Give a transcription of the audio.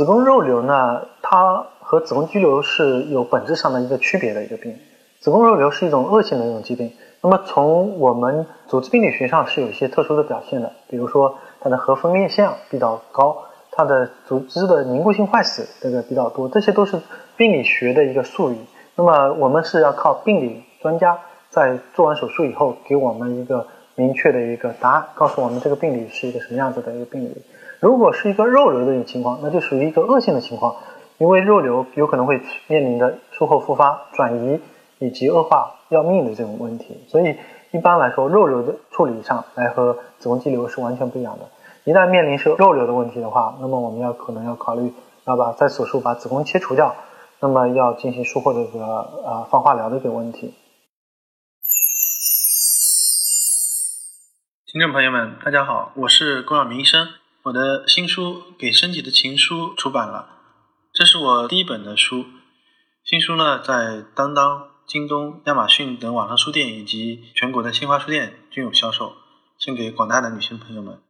子宫肉瘤呢，它和子宫肌瘤是有本质上的一个区别的一个病。子宫肉瘤是一种恶性的一种疾病，那么从我们组织病理学上是有一些特殊的表现的，比如说它的核分裂项比较高，它的组织的凝固性坏死这个比较多，这些都是病理学的一个术语。那么我们是要靠病理专家在做完手术以后给我们一个明确的一个答案，告诉我们这个病理是一个什么样子的一个病理。如果是一个肉瘤的一个情况，那就属于一个恶性的情况，因为肉瘤有可能会面临着术后复发、转移。以及恶化要命的这种问题，所以一般来说，肉瘤的处理上来和子宫肌瘤是完全不一样的。一旦面临是肉瘤的问题的话，那么我们要可能要考虑要把在手术把子宫切除掉，那么要进行术后的一个呃放化疗的一个问题。听众朋友们，大家好，我是龚晓明医生，我的新书《给身体的情书》出版了，这是我第一本的书，新书呢在当当。京东、亚马逊等网上书店以及全国的新华书店均有销售，献给广大的女性朋友们。